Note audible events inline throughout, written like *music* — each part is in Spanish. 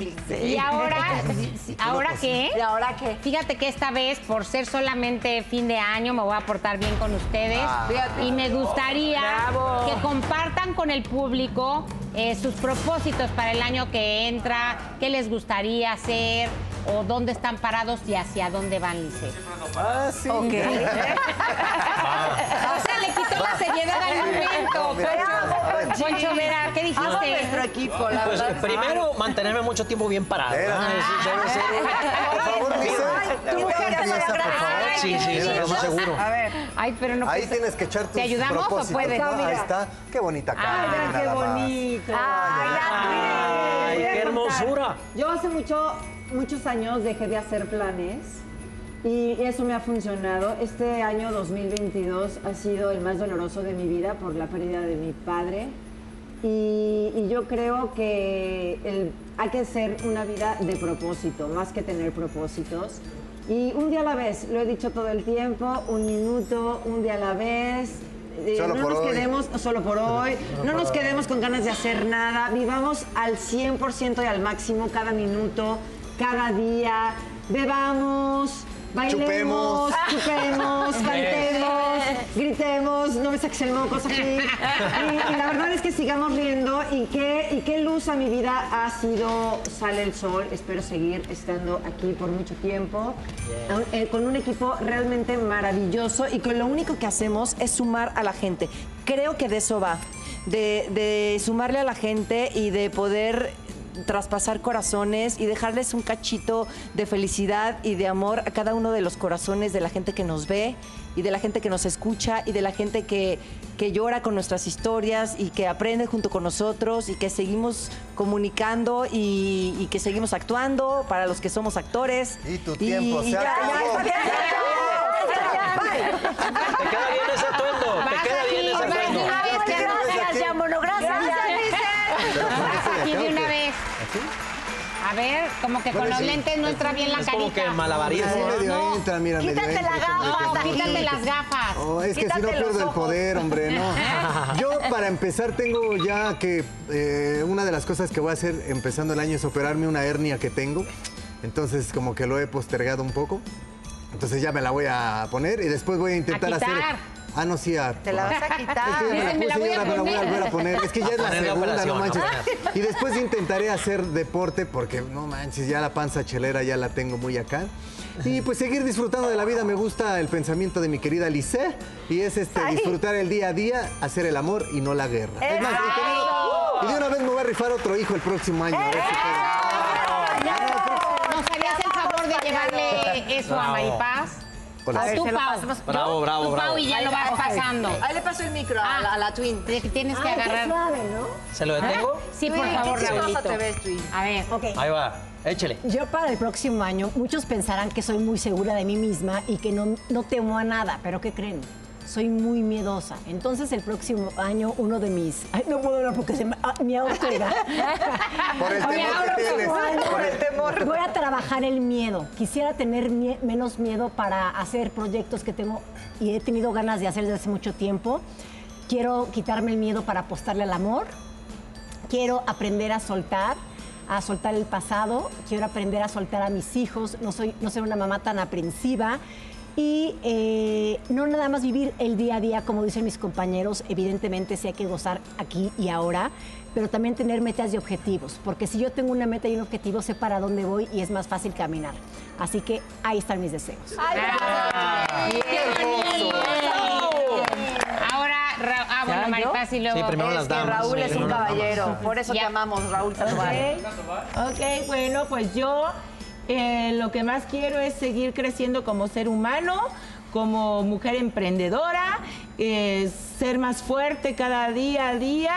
Y ahora, *laughs* ¿ahora qué? ¿Y ahora qué? Fíjate que esta vez, por ser solamente fin de año, me voy a portar bien con ustedes. Fíjate. Y me gustaría Bravo. que compartan con el público eh, sus propósitos para el año que entra, qué les gustaría hacer o dónde están parados y hacia dónde van, Lice. Ah, sí. Ok. *laughs* *laughs* O sea, le quitó la seriedad al momento. Poncho, Poncho Vera, ¿qué Amo nuestro dijiste? equipo, la Pues verdad. primero, mantenerme mucho tiempo bien parado. Ah, ser- Por favor, Lice. tú Empieza, quieres por favor. Sí, sí, sí, eso seguro. A ver. Ay, pero no Ahí pues, tienes que echar tus ¿Te ayudamos o propósitos, puedes? Ahí está. Qué bonita cara. Ay, qué bonito. Ay, qué hermosura. Yo hace mucho, muchos años dejé de hacer planes y eso me ha funcionado. Este año 2022 ha sido el más doloroso de mi vida por la pérdida de mi padre. Y, y yo creo que el- hay que hacer una vida de propósito, más que tener propósitos. Y un día a la vez, lo he dicho todo el tiempo, un minuto, un día a la vez. Eh, no nos hoy. quedemos solo por hoy, no nos quedemos con ganas de hacer nada, vivamos al 100% y al máximo cada minuto, cada día, bebamos, bailemos, chupemos, cantemos, gritemos, no me saques el mocos aquí. Y, y la verdad es que sigamos riendo. Y qué, y qué luz a mi vida ha sido Sale el Sol. Espero seguir estando aquí por mucho tiempo, eh, con un equipo realmente maravilloso. Y con lo único que hacemos es sumar a la gente. Creo que de eso va, de, de sumarle a la gente y de poder traspasar corazones y dejarles un cachito de felicidad y de amor a cada uno de los corazones de la gente que nos ve y de la gente que nos escucha y de la gente que, que llora con nuestras historias y que aprende junto con nosotros y que seguimos comunicando y, y que seguimos actuando para los que somos actores. Y tu tiempo se ya, ya, acabó. Te queda bien ese atuendo. Te queda aquí, bien ese atuendo. una vez, que Gracias, ya, mono, gracias. vas aquí de una vez. A ver, como que con los lentes no entra bien la Es como carita. que malabarismo. Medio No. entra, mira, medio Quítate entra, la gafa, No, quítate las gafas. Oh, es que si no pierdo el poder, hombre, no. *laughs* Yo, para empezar, tengo ya que eh, una de las cosas que voy a hacer empezando el año es operarme una hernia que tengo. Entonces, como que lo he postergado un poco. Entonces ya me la voy a poner y después voy a intentar A hacer. quitar. Ah, no, sí, a. Te la vas a Es que ya quitar. me la me la puse voy y a ahora me la voy a volver a poner. Es que ya es la segunda, no manches. ¿no? Y después intentaré hacer deporte porque, no manches, ya la panza chelera ya la tengo muy acá. Y pues seguir disfrutando de la vida. Me gusta el pensamiento de mi querida Lice. Y es este, disfrutar el día a día, hacer el amor y no la guerra. Es más, y de una vez me voy a rifar otro hijo el próximo año. a ver si puedo. ¿Nos harías el favor de llevarle eso a. Maripaz? A ver, tú, Pau. Bravo, Yo, bravo, tú, bravo. Pau, y ya lo vas pasando. Ahí le paso el micro a, la, a la Twin. Tienes que agarrar. ¿Se lo detengo? Sí, por favor, qué chistosa Raulito. te ves, Twin. A ver. Ok, Ahí va. Échele. yo para el próximo año, muchos pensarán que soy muy segura de mí misma y que no, no temo a nada, pero ¿qué creen? Soy muy miedosa. Entonces el próximo año uno de mis... Ay, no puedo hablar porque se me, ah, oiga. *laughs* Por el temor que tienes. Por el temor. Voy a trabajar el miedo. Quisiera tener mie- menos miedo para hacer proyectos que tengo y he tenido ganas de hacer desde hace mucho tiempo. Quiero quitarme el miedo para apostarle al amor. Quiero aprender a soltar, a soltar el pasado. Quiero aprender a soltar a mis hijos. No soy, no ser una mamá tan aprensiva. Y eh, no nada más vivir el día a día, como dicen mis compañeros, evidentemente sí hay que gozar aquí y ahora, pero también tener metas y objetivos, porque si yo tengo una meta y un objetivo, sé para dónde voy y es más fácil caminar. Así que ahí están mis deseos. Ahora, Ra- ah, bueno. Maripaz y luego. Sí, primero Es las que damas. Raúl sí, es un caballero. Por eso te Ya. amamos, Raúl Sandoval. Ok, bueno, pues yo eh, lo que más quiero es seguir creciendo como ser humano, como mujer emprendedora, eh, ser más fuerte cada día a día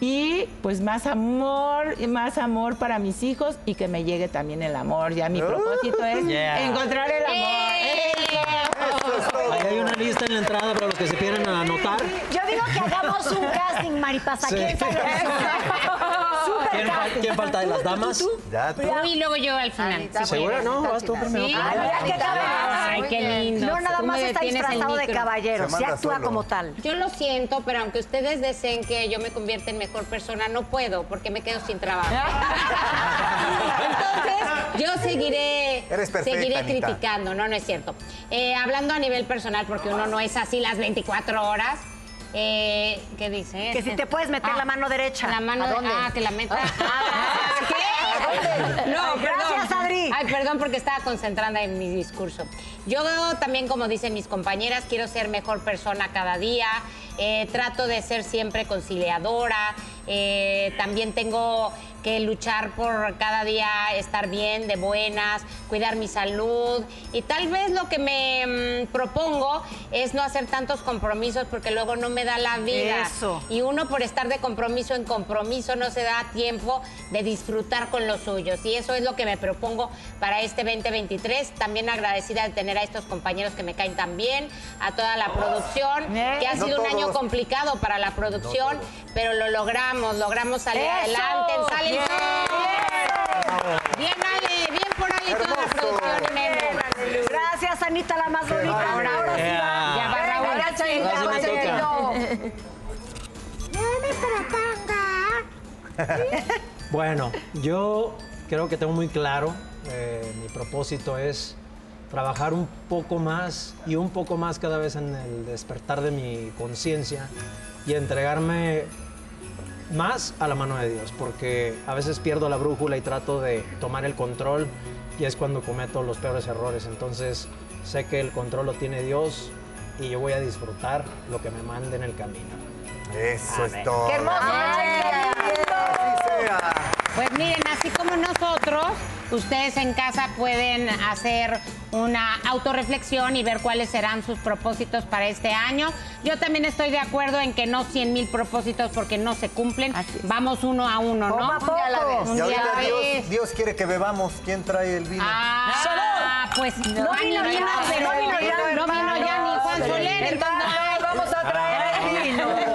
y pues más amor, y más amor para mis hijos y que me llegue también el amor. Ya mi propósito es Yeah. encontrar el amor. Eso. Ahí hay una lista en la entrada para los que se quieran anotar. Yo digo que hagamos un casting, Maripaz. Sí. *laughs* ¿Quién falta de las damas? Ya tú. Y luego yo al final. Anita, ¿Segura? No, vas tú primero. Sí. Ay, mira qué cabezas. Ay, Muy qué bien. lindo. No, nada Tú más me está detienes el disfrazado de micro. caballero. Se Se manda actúa solo. como tal. Yo lo siento, pero aunque ustedes deseen que yo me convierta en mejor persona, no puedo porque me quedo sin trabajo. Eres perfecta, seguiré Anita. criticando, no, no es cierto. Eh, hablando a nivel personal, porque uno no es así las 24 horas. Eh, ¿Qué dice? Que si te puedes meter la mano derecha. La mano ¿A de- dónde? Ah, que la meta. *laughs* Ah, ¿Qué? No, Ay, gracias. Adri. Ay, perdón porque estaba concentrada en mi discurso. Yo también, como dicen mis compañeras, quiero ser mejor persona cada día. Eh, trato de ser siempre conciliadora. Eh, también tengo que luchar por cada día estar bien, de buenas, cuidar mi salud. Y tal vez lo que me mm, propongo es no hacer tantos compromisos porque luego no me da la vida. Eso. Y uno por estar de compromiso en compromiso no se da tiempo de disfrutar con los suyos. Y eso es lo que me propongo para este 2023. También agradecida de tener a estos compañeros que me caen tan bien, a toda la producción, que ha No sido un año complicado para la producción, pero lo logramos, logramos salir ¡Eso! adelante. Bien. Bien, Ale, bien por Ale y toda la Hermoso. producción. Gracias, Anita, la más bonita. Ahora, ahora sí va. Ya va Raúl. Chaito. Bueno, yo creo que tengo muy claro, eh, mi propósito es trabajar un poco más y un poco más cada vez en el despertar de mi conciencia y entregarme más a la mano de Dios, porque a veces pierdo la brújula y trato de tomar el control y es cuando cometo los peores errores. Entonces sé que el control lo tiene Dios y yo voy a disfrutar lo que me mande en el camino. Eso es todo. ¡Qué hermoso! Así sea. Pues miren, así como nosotros, ustedes en casa pueden hacer una autorreflexión y ver cuáles serán sus propósitos para este año. Yo también estoy de acuerdo en que no 100 mil propósitos porque no se cumplen. Vamos uno a uno, ¿no? A. Un día a la vez. Dios, quiere que bebamos. ¿Quién trae el vino? Ah, pues no, no vino ya, no vino ya ni Juan Soler. Entonces, vamos a traer el vino.